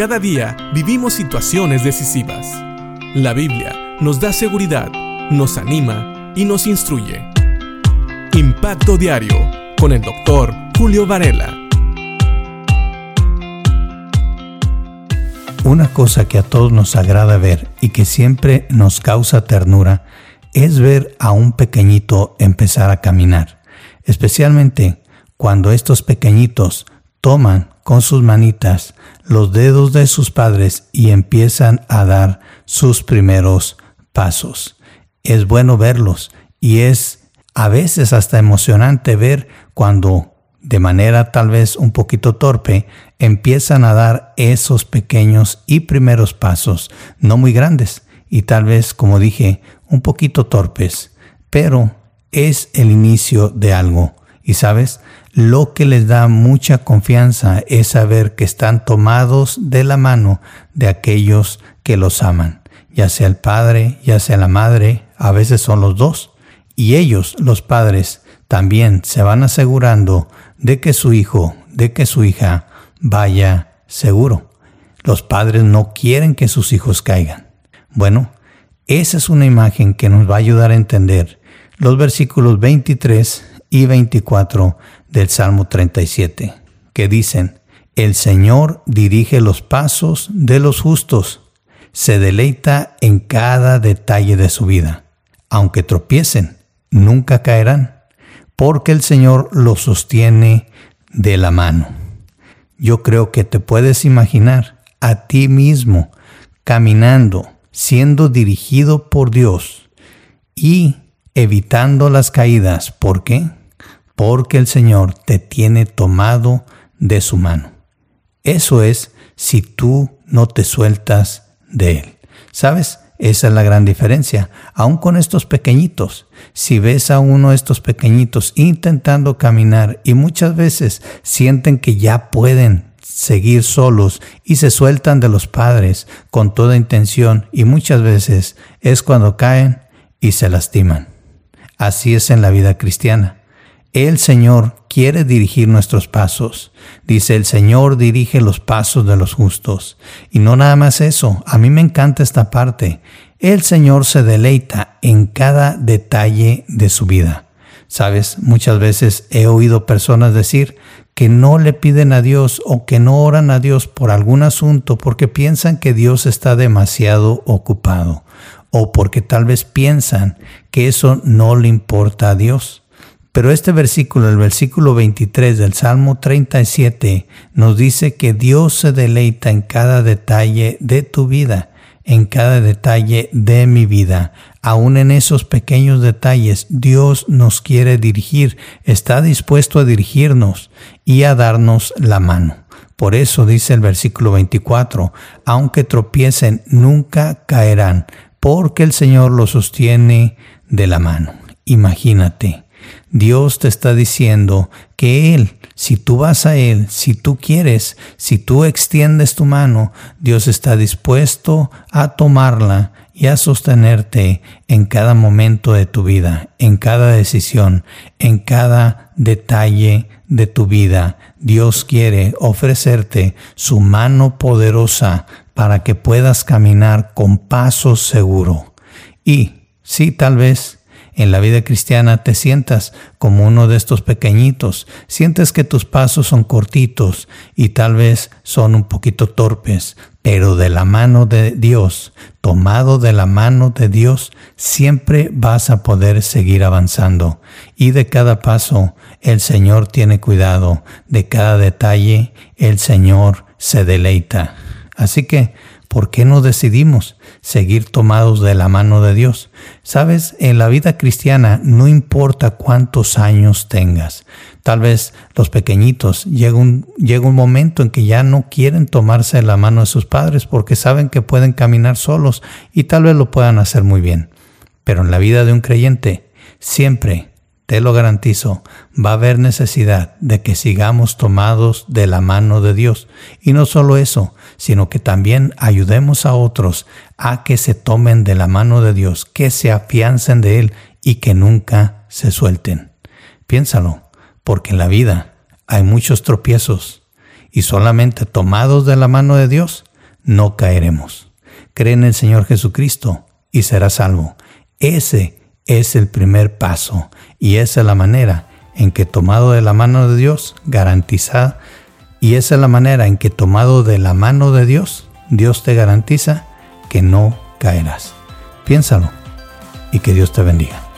Cada día vivimos situaciones decisivas. La Biblia nos da seguridad, nos anima y nos instruye. Impacto Diario con el doctor Julio Varela. Una cosa que a todos nos agrada ver y que siempre nos causa ternura es ver a un pequeñito empezar a caminar, especialmente cuando estos pequeñitos toman con sus manitas los dedos de sus padres y empiezan a dar sus primeros pasos. Es bueno verlos y es a veces hasta emocionante ver cuando de manera tal vez un poquito torpe empiezan a dar esos pequeños y primeros pasos, no muy grandes y tal vez, como dije, un poquito torpes, pero es el inicio de algo. Y sabes, lo que les da mucha confianza es saber que están tomados de la mano de aquellos que los aman, ya sea el padre, ya sea la madre, a veces son los dos. Y ellos, los padres, también se van asegurando de que su hijo, de que su hija vaya seguro. Los padres no quieren que sus hijos caigan. Bueno, esa es una imagen que nos va a ayudar a entender los versículos 23 y 24 del Salmo 37, que dicen, El Señor dirige los pasos de los justos, se deleita en cada detalle de su vida. Aunque tropiecen, nunca caerán, porque el Señor los sostiene de la mano. Yo creo que te puedes imaginar a ti mismo caminando, siendo dirigido por Dios y evitando las caídas. ¿Por qué? Porque el Señor te tiene tomado de su mano. Eso es si tú no te sueltas de Él. ¿Sabes? Esa es la gran diferencia. Aún con estos pequeñitos, si ves a uno de estos pequeñitos intentando caminar y muchas veces sienten que ya pueden seguir solos y se sueltan de los padres con toda intención y muchas veces es cuando caen y se lastiman. Así es en la vida cristiana. El Señor quiere dirigir nuestros pasos. Dice, el Señor dirige los pasos de los justos. Y no nada más eso, a mí me encanta esta parte. El Señor se deleita en cada detalle de su vida. Sabes, muchas veces he oído personas decir que no le piden a Dios o que no oran a Dios por algún asunto porque piensan que Dios está demasiado ocupado o porque tal vez piensan que eso no le importa a Dios. Pero este versículo, el versículo 23 del Salmo 37, nos dice que Dios se deleita en cada detalle de tu vida, en cada detalle de mi vida. Aún en esos pequeños detalles, Dios nos quiere dirigir, está dispuesto a dirigirnos y a darnos la mano. Por eso dice el versículo 24, aunque tropiecen, nunca caerán, porque el Señor los sostiene de la mano. Imagínate Dios te está diciendo que Él, si tú vas a Él, si tú quieres, si tú extiendes tu mano, Dios está dispuesto a tomarla y a sostenerte en cada momento de tu vida, en cada decisión, en cada detalle de tu vida. Dios quiere ofrecerte su mano poderosa para que puedas caminar con paso seguro. Y, sí, tal vez, en la vida cristiana te sientas como uno de estos pequeñitos, sientes que tus pasos son cortitos y tal vez son un poquito torpes, pero de la mano de Dios, tomado de la mano de Dios, siempre vas a poder seguir avanzando. Y de cada paso el Señor tiene cuidado, de cada detalle el Señor se deleita. Así que ¿por qué no decidimos seguir tomados de la mano de Dios? Sabes, en la vida cristiana no importa cuántos años tengas. Tal vez los pequeñitos llega un, llega un momento en que ya no quieren tomarse de la mano de sus padres porque saben que pueden caminar solos y tal vez lo puedan hacer muy bien. Pero en la vida de un creyente, siempre te lo garantizo, va a haber necesidad de que sigamos tomados de la mano de Dios. Y no solo eso, sino que también ayudemos a otros a que se tomen de la mano de Dios, que se afiancen de Él y que nunca se suelten. Piénsalo, porque en la vida hay muchos tropiezos y solamente tomados de la mano de Dios no caeremos. Cree en el Señor Jesucristo y serás salvo. Ese es el primer paso y esa es la manera en que tomado de la mano de Dios, garantiza, y esa es la manera en que tomado de la mano de Dios, Dios te garantiza que no caerás. Piénsalo y que Dios te bendiga.